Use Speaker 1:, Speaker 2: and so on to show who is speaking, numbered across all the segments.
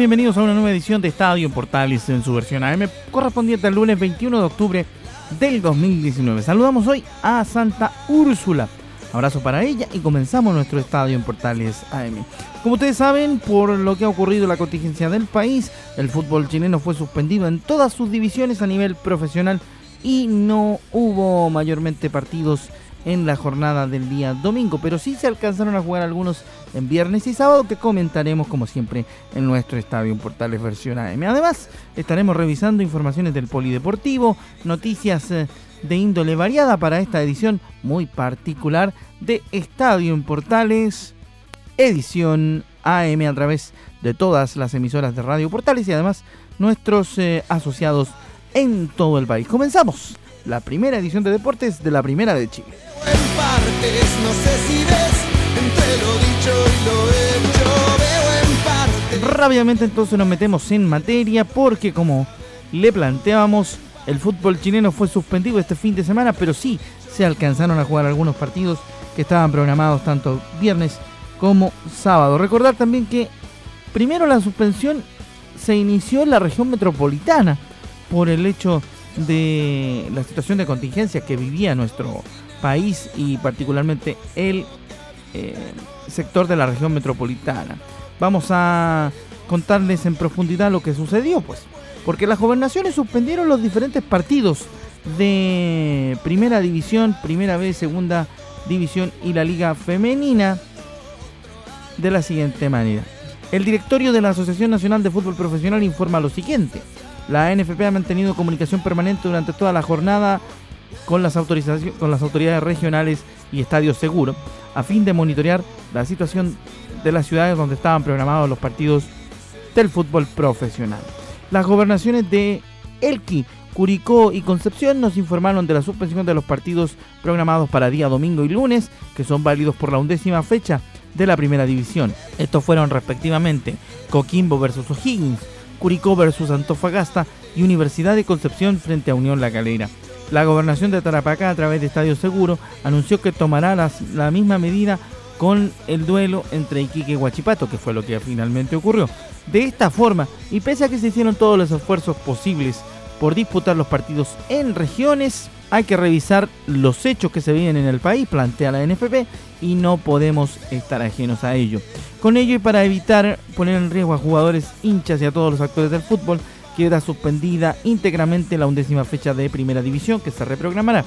Speaker 1: Bienvenidos a una nueva edición de Estadio en Portales en su versión AM correspondiente al lunes 21 de octubre del 2019. Saludamos hoy a Santa Úrsula. Abrazo para ella y comenzamos nuestro Estadio en Portales AM. Como ustedes saben, por lo que ha ocurrido en la contingencia del país, el fútbol chileno fue suspendido en todas sus divisiones a nivel profesional y no hubo mayormente partidos en la jornada del día domingo, pero sí se alcanzaron a jugar algunos en viernes y sábado que comentaremos como siempre en nuestro estadio Portales versión AM. Además, estaremos revisando informaciones del polideportivo, noticias eh, de índole variada para esta edición muy particular de Estadio en Portales, edición AM a través de todas las emisoras de Radio Portales y además nuestros eh, asociados en todo el país. Comenzamos la primera edición de deportes de la Primera de Chile en partes, no sé si ves, entre lo dicho y lo hecho, veo en partes. Rápidamente entonces nos metemos en materia porque como le planteábamos, el fútbol chileno fue suspendido este fin de semana, pero sí se alcanzaron a jugar algunos partidos que estaban programados tanto viernes como sábado. Recordar también que primero la suspensión se inició en la región metropolitana por el hecho de la situación de contingencia que vivía nuestro país y particularmente el eh, sector de la región metropolitana. Vamos a contarles en profundidad lo que sucedió, pues, porque las gobernaciones suspendieron los diferentes partidos de Primera División, Primera B, Segunda División y la Liga Femenina de la siguiente manera. El directorio de la Asociación Nacional de Fútbol Profesional informa lo siguiente. La NFP ha mantenido comunicación permanente durante toda la jornada con las, con las autoridades regionales y estadios seguros a fin de monitorear la situación de las ciudades donde estaban programados los partidos del fútbol profesional. Las gobernaciones de Elqui, Curicó y Concepción nos informaron de la suspensión de los partidos programados para día domingo y lunes, que son válidos por la undécima fecha de la primera división. Estos fueron respectivamente Coquimbo versus O'Higgins, Curicó versus Antofagasta y Universidad de Concepción frente a Unión La Calera. La gobernación de Tarapacá, a través de Estadio Seguro, anunció que tomará la misma medida con el duelo entre Iquique y Huachipato, que fue lo que finalmente ocurrió. De esta forma, y pese a que se hicieron todos los esfuerzos posibles por disputar los partidos en regiones, hay que revisar los hechos que se viven en el país, plantea la NFP, y no podemos estar ajenos a ello. Con ello y para evitar poner en riesgo a jugadores, hinchas y a todos los actores del fútbol, queda suspendida íntegramente la undécima fecha de Primera División que se reprogramará.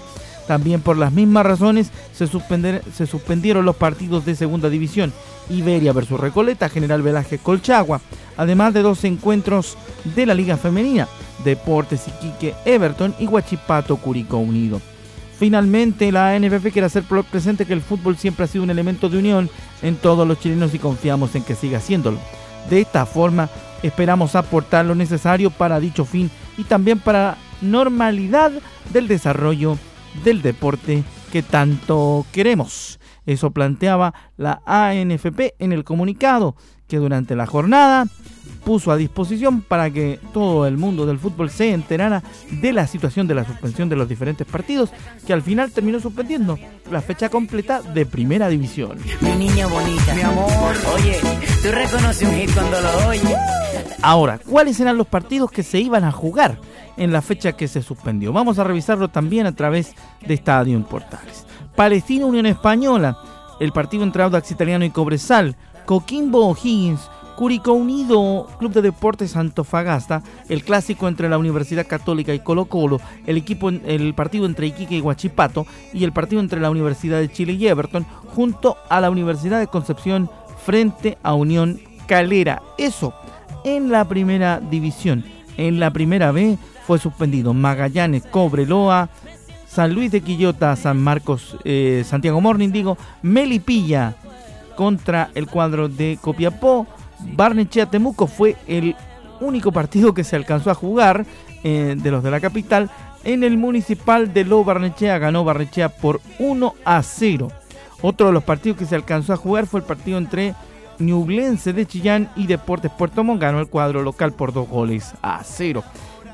Speaker 1: También por las mismas razones se, se suspendieron los partidos de Segunda División, Iberia versus Recoleta, General Velázquez Colchagua, además de dos encuentros de la Liga Femenina, Deportes Iquique Everton y Huachipato Curicó Unido. Finalmente, la NFF quiere hacer presente que el fútbol siempre ha sido un elemento de unión en todos los chilenos y confiamos en que siga haciéndolo. De esta forma, Esperamos aportar lo necesario para dicho fin y también para normalidad del desarrollo del deporte que tanto queremos. Eso planteaba la ANFP en el comunicado que durante la jornada puso a disposición para que todo el mundo del fútbol se enterara de la situación de la suspensión de los diferentes partidos, que al final terminó suspendiendo la fecha completa de Primera División.
Speaker 2: Mi niña bonita, mi amor, oye, tú reconoces un hit cuando lo oyes.
Speaker 1: Ahora, ¿cuáles eran los partidos que se iban a jugar en la fecha que se suspendió? Vamos a revisarlo también a través de Estadio en Portales. Palestina Unión Española, el partido entre Audax Italiano y Cobresal, Coquimbo O'Higgins, Curicó Unido, Club de Deportes Antofagasta, el clásico entre la Universidad Católica y Colo Colo, el, equipo, el partido entre Iquique y Huachipato y el partido entre la Universidad de Chile y Everton, junto a la Universidad de Concepción frente a Unión Calera. Eso en la primera división. En la primera B fue suspendido Magallanes, Cobreloa, San Luis de Quillota, San Marcos, eh, Santiago Morning, digo, Melipilla contra el cuadro de Copiapó. Barnechea Temuco fue el único partido que se alcanzó a jugar eh, de los de la capital. En el municipal de Lo Barnechea ganó Barnechea por 1 a 0. Otro de los partidos que se alcanzó a jugar fue el partido entre Ñublense de Chillán y Deportes Puerto Montt. Ganó el cuadro local por dos goles a 0.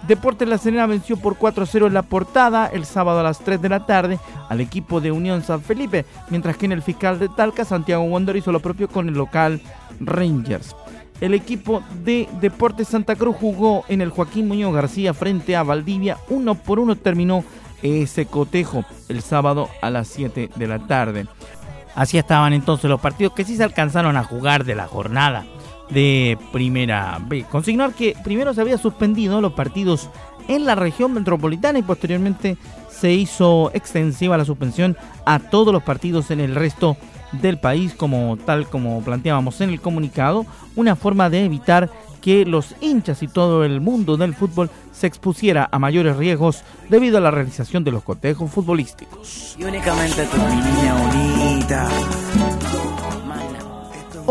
Speaker 1: Deportes La Serena venció por 4-0 en la portada el sábado a las 3 de la tarde al equipo de Unión San Felipe, mientras que en el fiscal de Talca, Santiago Wonder hizo lo propio con el local Rangers. El equipo de Deportes Santa Cruz jugó en el Joaquín Muñoz García frente a Valdivia. Uno por uno terminó ese cotejo el sábado a las 7 de la tarde. Así estaban entonces los partidos que sí se alcanzaron a jugar de la jornada de Primera B. Consignar que primero se había suspendido los partidos en la región metropolitana y posteriormente se hizo extensiva la suspensión a todos los partidos en el resto del país, como tal como planteábamos en el comunicado, una forma de evitar que los hinchas y todo el mundo del fútbol se expusiera a mayores riesgos debido a la realización de los cotejos futbolísticos. Y únicamente tu niña bonita.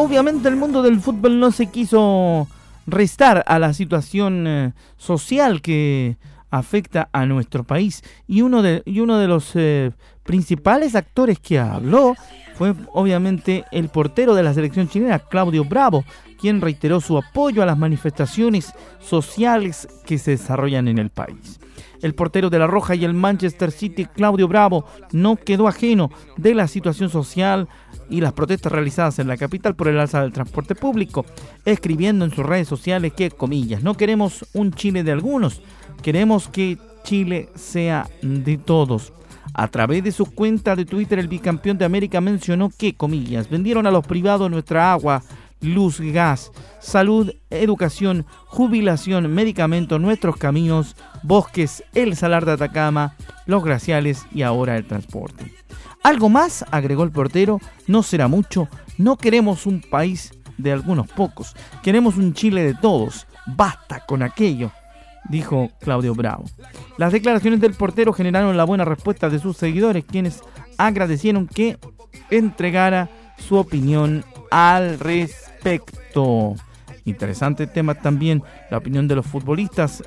Speaker 1: Obviamente el mundo del fútbol no se quiso restar a la situación eh, social que afecta a nuestro país. Y uno de, y uno de los eh, principales actores que habló fue obviamente el portero de la selección chilena, Claudio Bravo, quien reiteró su apoyo a las manifestaciones sociales que se desarrollan en el país. El portero de la Roja y el Manchester City, Claudio Bravo, no quedó ajeno de la situación social y las protestas realizadas en la capital por el alza del transporte público, escribiendo en sus redes sociales que, comillas, no queremos un Chile de algunos, queremos que Chile sea de todos. A través de su cuenta de Twitter, el bicampeón de América mencionó que, comillas, vendieron a los privados nuestra agua, luz, gas, salud, educación, jubilación, medicamentos, nuestros caminos, bosques, el salar de Atacama, los glaciales y ahora el transporte. Algo más, agregó el portero, no será mucho, no queremos un país de algunos pocos, queremos un Chile de todos, basta con aquello dijo Claudio Bravo. Las declaraciones del portero generaron la buena respuesta de sus seguidores, quienes agradecieron que entregara su opinión al respecto. Interesante tema también la opinión de los futbolistas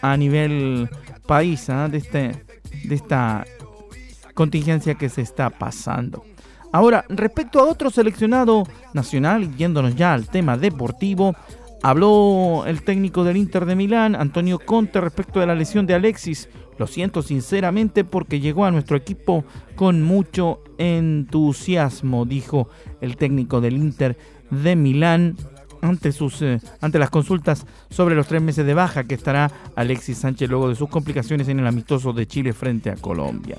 Speaker 1: a nivel país ¿ah? de, este, de esta contingencia que se está pasando. Ahora, respecto a otro seleccionado nacional, yéndonos ya al tema deportivo, Habló el técnico del Inter de Milán, Antonio Conte, respecto de la lesión de Alexis. Lo siento sinceramente porque llegó a nuestro equipo con mucho entusiasmo, dijo el técnico del Inter de Milán ante, sus, eh, ante las consultas sobre los tres meses de baja que estará Alexis Sánchez luego de sus complicaciones en el amistoso de Chile frente a Colombia.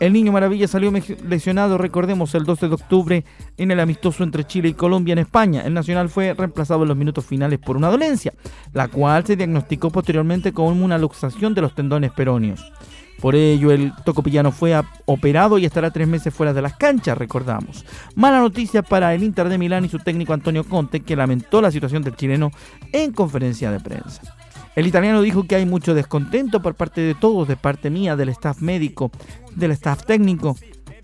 Speaker 1: El Niño Maravilla salió lesionado, recordemos, el 12 de octubre en el amistoso entre Chile y Colombia en España. El Nacional fue reemplazado en los minutos finales por una dolencia, la cual se diagnosticó posteriormente como una luxación de los tendones peróneos. Por ello, el tocopillano fue operado y estará tres meses fuera de las canchas, recordamos. Mala noticia para el Inter de Milán y su técnico Antonio Conte, que lamentó la situación del chileno en conferencia de prensa. El italiano dijo que hay mucho descontento por parte de todos, de parte mía, del staff médico, del staff técnico,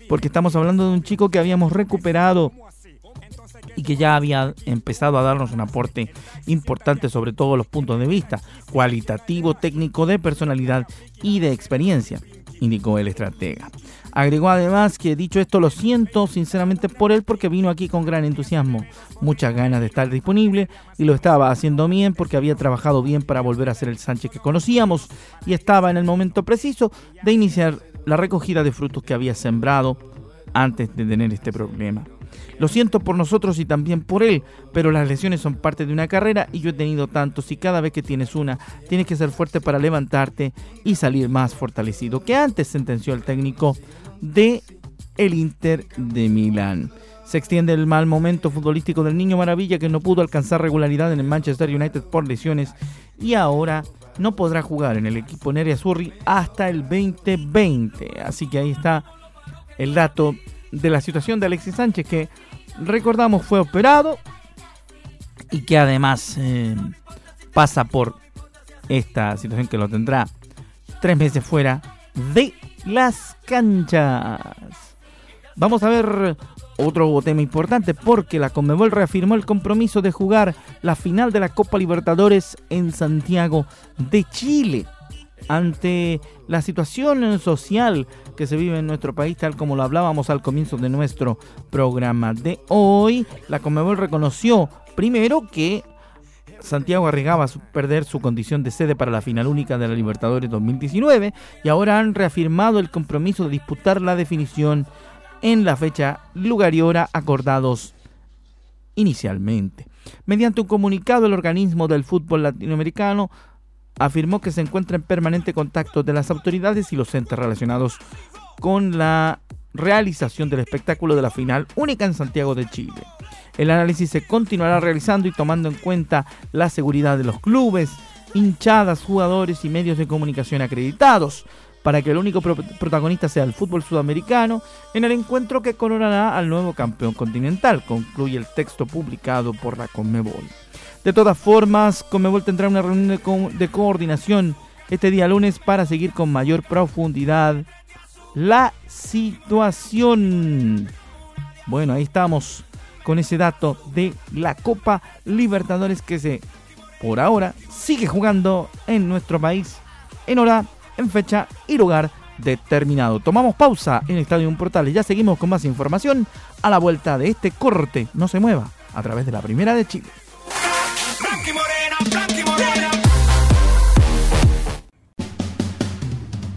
Speaker 1: porque estamos hablando de un chico que habíamos recuperado y que ya había empezado a darnos un aporte importante sobre todos los puntos de vista, cualitativo, técnico, de personalidad y de experiencia, indicó el estratega. Agregó además que dicho esto lo siento sinceramente por él porque vino aquí con gran entusiasmo, muchas ganas de estar disponible y lo estaba haciendo bien porque había trabajado bien para volver a ser el Sánchez que conocíamos y estaba en el momento preciso de iniciar la recogida de frutos que había sembrado antes de tener este problema. Lo siento por nosotros y también por él, pero las lesiones son parte de una carrera y yo he tenido tantos y cada vez que tienes una, tienes que ser fuerte para levantarte y salir más fortalecido que antes, sentenció el técnico de el Inter de Milán. Se extiende el mal momento futbolístico del Niño Maravilla que no pudo alcanzar regularidad en el Manchester United por lesiones y ahora no podrá jugar en el equipo Nerea Surri hasta el 2020. Así que ahí está el dato de la situación de Alexis Sánchez que recordamos fue operado y que además eh, pasa por esta situación que lo tendrá tres meses fuera de las canchas. Vamos a ver otro tema importante porque la Conmebol reafirmó el compromiso de jugar la final de la Copa Libertadores en Santiago de Chile. Ante la situación social que se vive en nuestro país, tal como lo hablábamos al comienzo de nuestro programa de hoy, la Conmebol reconoció primero que Santiago arriesgaba a perder su condición de sede para la final única de la Libertadores 2019 y ahora han reafirmado el compromiso de disputar la definición en la fecha, lugar y hora acordados inicialmente. Mediante un comunicado, el organismo del fútbol latinoamericano afirmó que se encuentra en permanente contacto de las autoridades y los entes relacionados con la realización del espectáculo de la final única en Santiago de Chile. El análisis se continuará realizando y tomando en cuenta la seguridad de los clubes, hinchadas, jugadores y medios de comunicación acreditados, para que el único protagonista sea el fútbol sudamericano en el encuentro que coronará al nuevo campeón continental, concluye el texto publicado por la Conmebol. De todas formas, Conmebol tendrá una reunión de, coordinación este día lunes para seguir con mayor profundidad la situación. Bueno, ahí estamos con ese dato de la Copa Libertadores que se, por ahora, sigue jugando en nuestro país en hora, en fecha y lugar determinado. Tomamos pausa en Estadio Portales. Ya seguimos con más información a la vuelta de este corte. No se mueva a través de la Primera de Chile.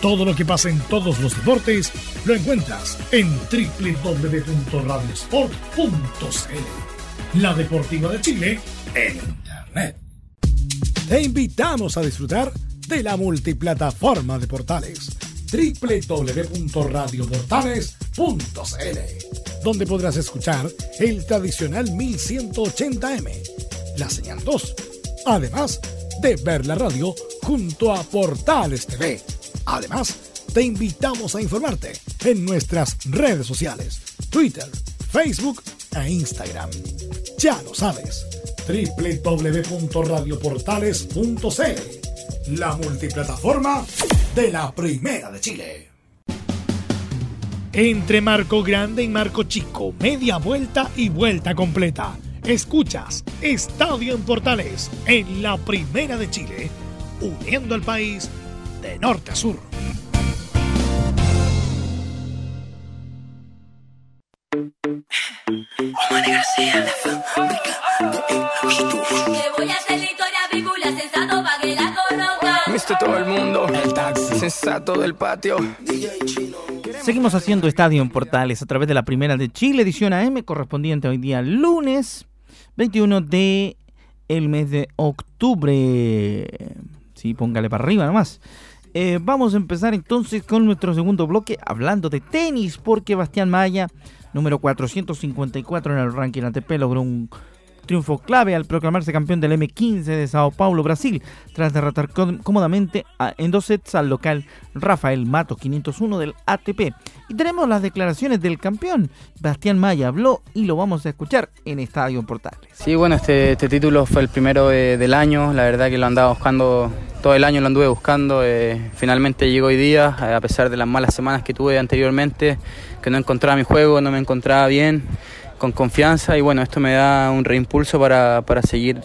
Speaker 3: todo lo que pasa en todos los deportes lo encuentras en www.radiosport.cl. La Deportiva de Chile en Internet. Te invitamos a disfrutar de la multiplataforma de portales www.radioportales.cl, donde podrás escuchar el tradicional 1180m, la señal 2, además de ver la radio junto a Portales TV Además, te invitamos a informarte en nuestras redes sociales, Twitter, Facebook e Instagram. Ya lo sabes, www.radioportales.cl, la multiplataforma de la Primera de Chile. Entre Marco Grande y Marco Chico, media vuelta y vuelta completa. Escuchas Estadio en Portales en la Primera de Chile, uniendo al país de norte a sur.
Speaker 4: Que todo el mundo, el taxi, sensato del patio.
Speaker 1: Seguimos haciendo Estadio en Portales a través de la primera de Chile, edición AM, correspondiente hoy día lunes 21 de el mes de octubre. Sí, póngale para arriba nomás. Eh, vamos a empezar entonces con nuestro segundo bloque hablando de tenis, porque Bastián Maya, número 454 en el ranking ATP, logró un triunfo clave al proclamarse campeón del M15 de Sao Paulo, Brasil, tras derrotar cómodamente en dos sets al local Rafael Mato 501 del ATP. Y tenemos las declaraciones del campeón. Bastián Maya habló y lo vamos a escuchar en Estadio Portales.
Speaker 5: Sí, bueno, este, este título fue el primero del año. La verdad que lo andaba buscando todo el año, lo anduve buscando. Eh, finalmente llegó hoy día, eh, a pesar de las malas semanas que tuve anteriormente, que no encontraba mi juego, no me encontraba bien con confianza y bueno, esto me da un reimpulso para, para seguir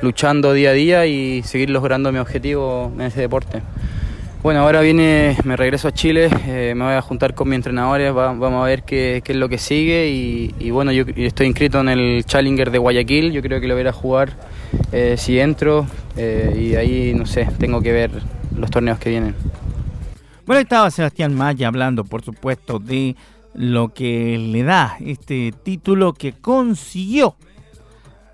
Speaker 5: luchando día a día y seguir logrando mi objetivo en ese deporte. Bueno, ahora viene, me regreso a Chile, eh, me voy a juntar con mis entrenadores, vamos a ver qué, qué, es lo que sigue y, bueno, yo, estoy inscrito en el Challenger de Guayaquil, yo creo que lo voy a jugar eh, si entro eh, y ahí, no sé, tengo que ver los torneos que vienen.
Speaker 1: Bueno, estaba Sebastián Maya hablando, por supuesto, de lo que le da este título que consiguió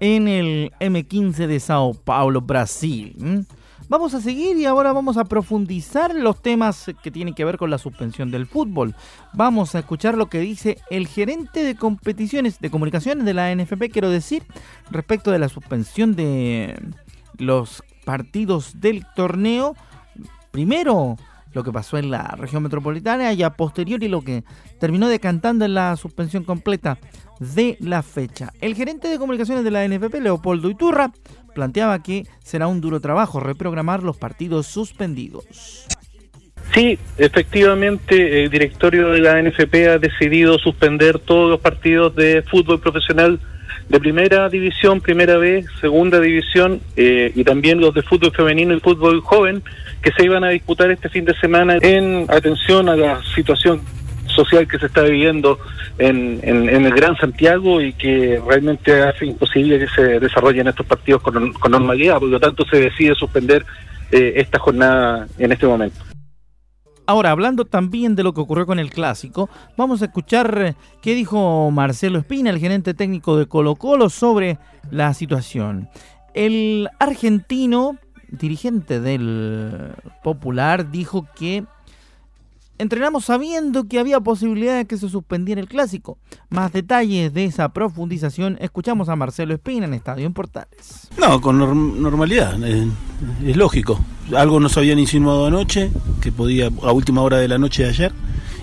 Speaker 1: en el M15 de Sao Paulo, Brasil. Vamos a seguir y ahora vamos a profundizar los temas que tienen que ver con la suspensión del fútbol. Vamos a escuchar lo que dice el gerente de competiciones de comunicaciones de la NFP, quiero decir, respecto de la suspensión de los partidos del torneo. Primero, lo que pasó en la región metropolitana y a posteriori lo que terminó decantando en la suspensión completa de la fecha. El gerente de comunicaciones de la NFP, Leopoldo Iturra, planteaba que será un duro trabajo reprogramar los partidos suspendidos.
Speaker 6: Sí, efectivamente, el directorio de la NFP ha decidido suspender todos los partidos de fútbol profesional de primera división, primera B, segunda división eh, y también los de fútbol femenino y fútbol joven que se iban a disputar este fin de semana en atención a la situación social que se está viviendo en, en, el Gran Santiago y que realmente hace imposible que se desarrollen estos partidos con, normalidad, por lo tanto se decide suspender eh, esta jornada en este momento.
Speaker 1: Ahora, hablando también de lo que ocurrió con el clásico, vamos a escuchar eh, qué dijo Marcelo Espina, el gerente técnico de Colo Colo, sobre la situación. El argentino, dirigente del Popular, dijo que entrenamos sabiendo que había posibilidad de que se suspendiera el clásico. Más detalles de esa profundización escuchamos a Marcelo Espina en Estadio en Portales.
Speaker 7: No, con normalidad, es, lógico. Algo nos habían insinuado anoche, que podía a última hora de la noche de ayer,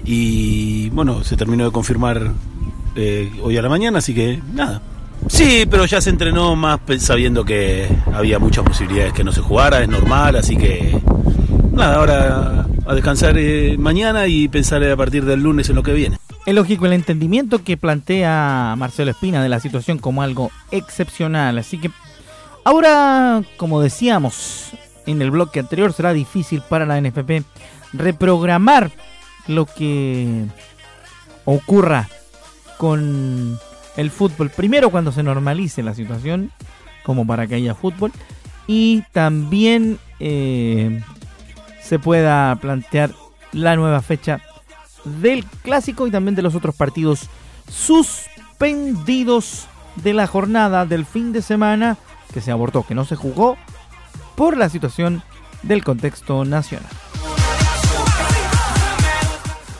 Speaker 7: y bueno, se terminó de confirmar eh, hoy a la mañana, así que nada. Sí, pero ya se entrenó más sabiendo que había muchas posibilidades que no se jugara, es normal, así que nada, ahora a descansar eh, mañana y pensar a partir del lunes en lo que viene.
Speaker 1: Es lógico el entendimiento que plantea Marcelo Espina de la situación como algo excepcional. Así que ahora, como decíamos en el bloque anterior, será difícil para la NFP reprogramar lo que ocurra con el fútbol. Primero cuando se normalice la situación, como para que haya fútbol. Y también eh, se pueda plantear la nueva fecha del clásico y también de los otros partidos suspendidos de la jornada del fin de semana que se abortó, que no se jugó por la situación del contexto nacional.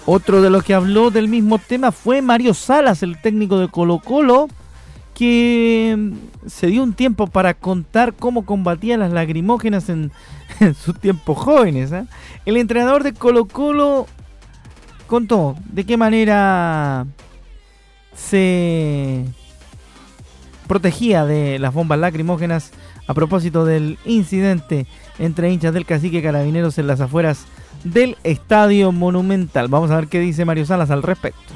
Speaker 1: Otro de los que habló del mismo tema fue Mario Salas, el técnico de Colo Colo, que se dio un tiempo para contar cómo combatía las lagrimógenas en en sus tiempos jóvenes. ¿eh? El entrenador de Colo Colo contó de qué manera se protegía de las bombas lacrimógenas a propósito del incidente entre hinchas del cacique carabineros en las afueras del Estadio Monumental. Vamos a ver qué dice Mario Salas al respecto.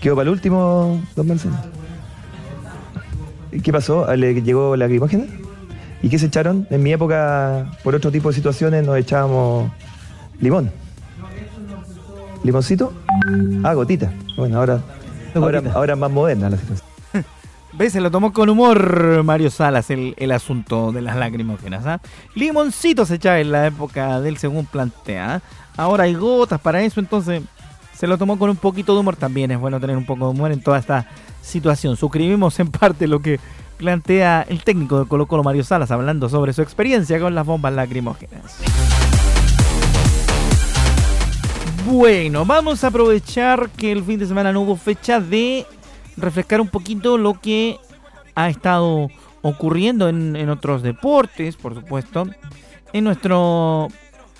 Speaker 8: Quedó para el último, don Marcelo. ¿Qué pasó? ¿Le llegó la lacrimógena? ¿Y qué se echaron? En mi época, por otro tipo de situaciones, nos echábamos limón. ¿Limoncito? Ah, gotita. Bueno, ahora, ahora, más moderna la situación.
Speaker 1: ¿Ves? Se lo tomó con humor Mario Salas el, el asunto de las lacrimógenas. ¿ah? Limoncito se echaba en la época del según plantea. ¿ah? Ahora hay gotas para eso, entonces se lo tomó con un poquito de humor. También es bueno tener un poco de humor en toda esta situación. Suscribimos en parte lo que plantea el técnico de Colo Colo Mario Salas hablando sobre su experiencia con las bombas lacrimógenas. Bueno, vamos a aprovechar que el fin de semana no hubo fecha de refrescar un poquito lo que ha estado ocurriendo en, otros deportes, por supuesto, en nuestro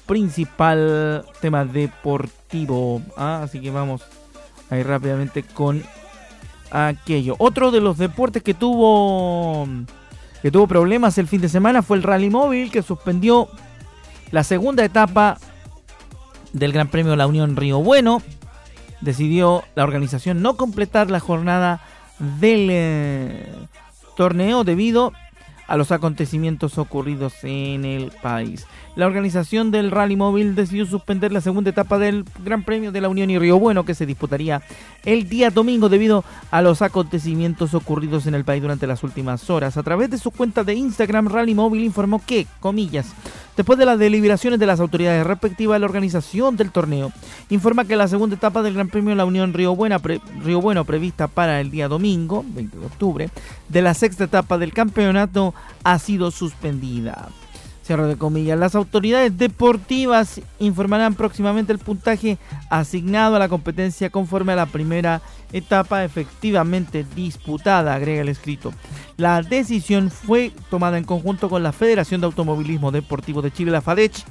Speaker 1: principal tema deportivo. ¿ah? Así que vamos a ir rápidamente con aquello. Otro de los deportes que tuvo que tuvo problemas el fin de semana fue el rally móvil que suspendió la segunda etapa del Gran Premio de La Unión Río Bueno. Decidió la organización no completar la jornada del eh, torneo debido a los acontecimientos ocurridos en el país. La organización del Rally Móvil decidió suspender la segunda etapa del Gran Premio de la Unión y Río Bueno que se disputaría el día domingo debido a los acontecimientos ocurridos en el país durante las últimas horas. A través de su cuenta de Instagram, Rally Móvil informó que, comillas, Después de las deliberaciones de las autoridades respectivas la organización del torneo, informa que la segunda etapa del Gran Premio de la Unión Río, Río Bueno, prevista para el día domingo, 20 de octubre, de la sexta etapa del campeonato, ha sido suspendida. Cierro de comillas. Las autoridades deportivas informarán próximamente el puntaje asignado a la competencia conforme a la primera etapa efectivamente disputada, agrega el escrito. La decisión fue tomada en conjunto con la Federación de Automovilismo Deportivo de Chile, la FADECH,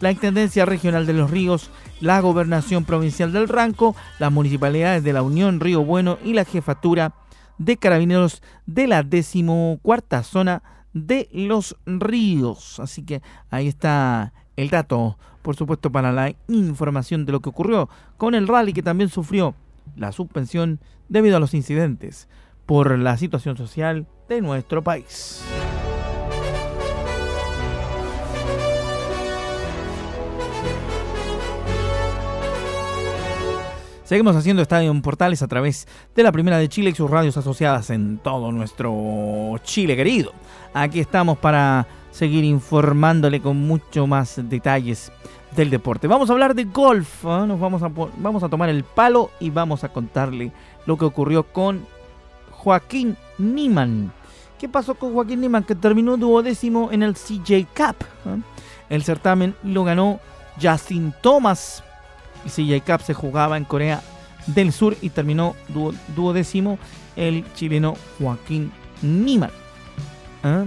Speaker 1: la Intendencia Regional de los Ríos, la Gobernación Provincial del Ranco, las municipalidades de la Unión Río Bueno y la Jefatura de Carabineros de la decimocuarta zona de los ríos. Así que ahí está el dato, por supuesto, para la información de lo que ocurrió con el rally que también sufrió la suspensión debido a los incidentes por la situación social de nuestro país. Seguimos haciendo Estadio en Portales a través de la Primera de Chile y sus radios asociadas en todo nuestro Chile querido. Aquí estamos para seguir informándole con mucho más detalles del deporte. Vamos a hablar de golf. ¿eh? Nos vamos a, vamos a tomar el palo y vamos a contarle lo que ocurrió con Joaquín Niman. ¿Qué pasó con Joaquín Niman? Que terminó duodécimo en el CJ Cup. ¿eh? El certamen lo ganó Justin Thomas el CJ Cup se jugaba en Corea del Sur y terminó duodécimo el chileno Joaquín Niman. ¿Ah?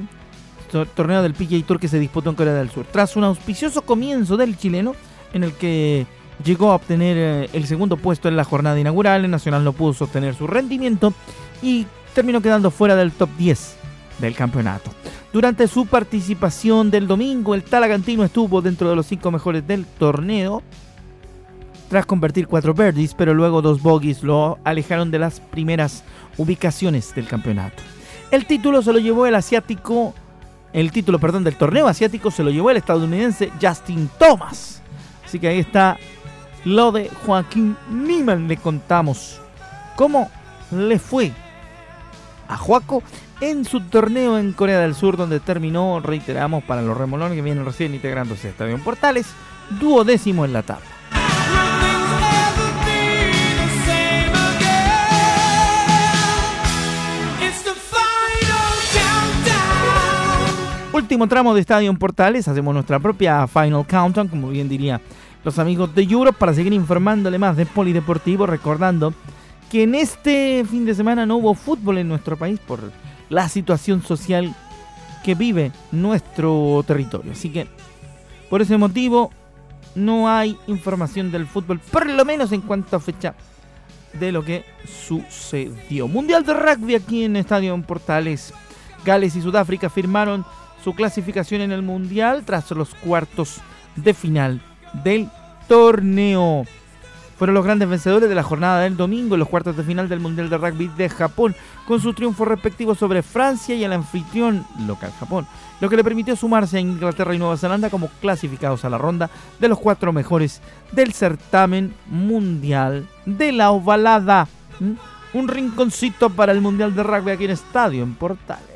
Speaker 1: Torneo del PGA Tour que se disputó en Corea del Sur. Tras un auspicioso comienzo del chileno, en el que llegó a obtener eh, el segundo puesto en la jornada inaugural, el Nacional no pudo sostener su rendimiento y terminó quedando fuera del top 10 del campeonato. Durante su participación del domingo, el Talagantino estuvo dentro de los cinco mejores del torneo, tras convertir cuatro birdies, pero luego dos bogies lo alejaron de las primeras ubicaciones del campeonato. El título se lo llevó el asiático, el título, perdón, del torneo asiático se lo llevó el estadounidense Justin Thomas. Así que ahí está lo de Joaquín Niman. Le contamos cómo le fue a Joaco en su torneo en Corea del Sur, donde terminó, reiteramos, para los remolones que vienen recién integrándose a Estadio Portales, duodécimo en la tabla. Último tramo de Estadio Portales, hacemos nuestra propia Final Countdown, como bien diría los amigos de Europe, para seguir informándole más de polideportivo, recordando que en este fin de semana no hubo fútbol en nuestro país por la situación social que vive nuestro territorio. Así que, por ese motivo, no hay información del fútbol, por lo menos en cuanto a fecha de lo que sucedió. Mundial de rugby aquí en Estadio Portales. Gales y Sudáfrica firmaron su clasificación en el Mundial tras los cuartos de final del torneo. Fueron los grandes vencedores de la jornada del domingo en los cuartos de final del Mundial de Rugby de Japón, con su triunfo respectivo sobre Francia y el anfitrión local Japón, lo que le permitió sumarse a Inglaterra y Nueva Zelanda como clasificados a la ronda de los cuatro mejores del certamen mundial de la ovalada. un rinconcito para el Mundial de Rugby aquí en Estadio en Portales.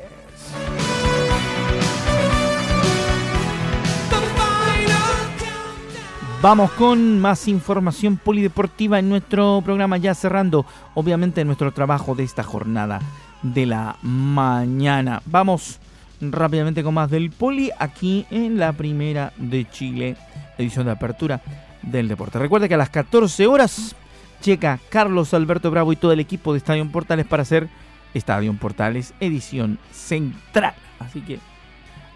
Speaker 1: Vamos con más información polideportiva en nuestro programa ya cerrando obviamente nuestro trabajo de esta jornada de la mañana. Vamos rápidamente con más del poli aquí en la primera de Chile, edición de apertura del deporte. Recuerda que a las 14 horas checa Carlos Alberto Bravo y todo el equipo de Estadio Portales para hacer Estadio Portales edición central. Así que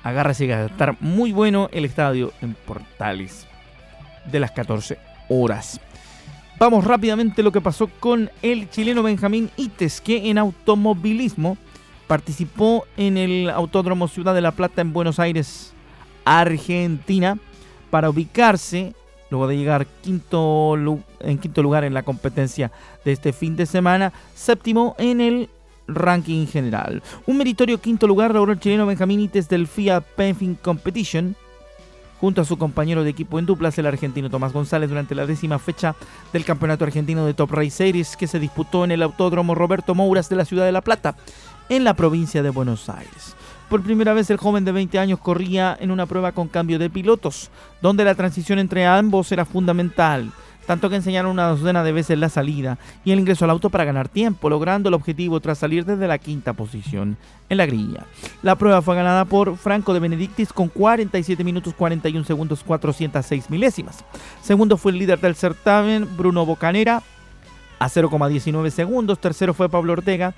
Speaker 1: agárrese a estar muy bueno el estadio en Portales de las 14 horas. Vamos rápidamente a lo que pasó con el chileno Benjamín Ites, que en automovilismo participó en el Autódromo Ciudad de la Plata en Buenos Aires, Argentina, para ubicarse, luego de llegar quinto, en quinto lugar en la competencia de este fin de semana, séptimo en el ranking general. Un meritorio quinto lugar logró el chileno Benjamín Ites del FIA Penfin Competition, junto a su compañero de equipo en duplas, el argentino Tomás González, durante la décima fecha del Campeonato Argentino de Top Race Series que se disputó en el Autódromo Roberto Mouras de la ciudad de La Plata, en la provincia de Buenos Aires. Por primera vez el joven de 20 años corría en una prueba con cambio de pilotos, donde la transición entre ambos era fundamental tanto que enseñaron una docena de veces la salida y el ingreso al auto para ganar tiempo, logrando el objetivo tras salir desde la quinta posición en la grilla. La prueba fue ganada por Franco de Benedictis con 47 minutos 41 segundos 406 milésimas. Segundo fue el líder del certamen, Bruno Bocanera, a 0,19 segundos. Tercero fue Pablo Ortega,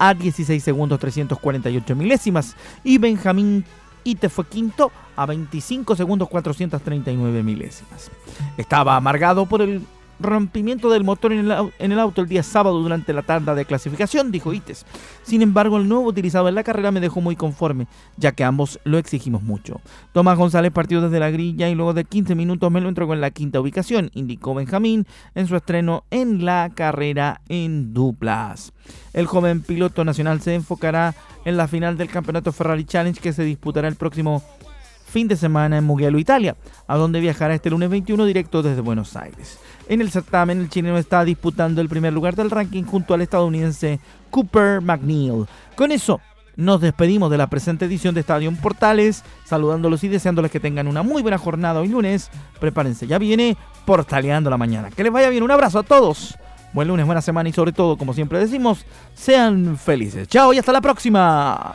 Speaker 1: a 16 segundos 348 milésimas. Y Benjamín Ite fue quinto a 25 segundos 439 milésimas. Estaba amargado por el rompimiento del motor en el, auto el día sábado durante la tanda de clasificación, dijo Ites. Sin embargo, el nuevo utilizado en la carrera me dejó muy conforme, ya que ambos lo exigimos mucho. Tomás González partió desde la grilla y luego de 15 minutos me lo entregó en la quinta ubicación, indicó Benjamín en su estreno en la carrera en duplas. El joven piloto nacional se enfocará en la final del campeonato Ferrari Challenge que se disputará el próximo fin de semana en Mugello, Italia, a donde viajará este lunes 21 directo desde Buenos Aires. En el certamen, el chileno está disputando el primer lugar del ranking junto al estadounidense Cooper McNeil. Con eso, nos despedimos de la presente edición de Estadio Portales, saludándolos y deseándoles que tengan una muy buena jornada hoy lunes. Prepárense, ya viene Portaleando la Mañana. Que les vaya bien, un abrazo a todos. Buen lunes, buena semana y sobre todo, como siempre decimos, sean felices. Chao y hasta la próxima.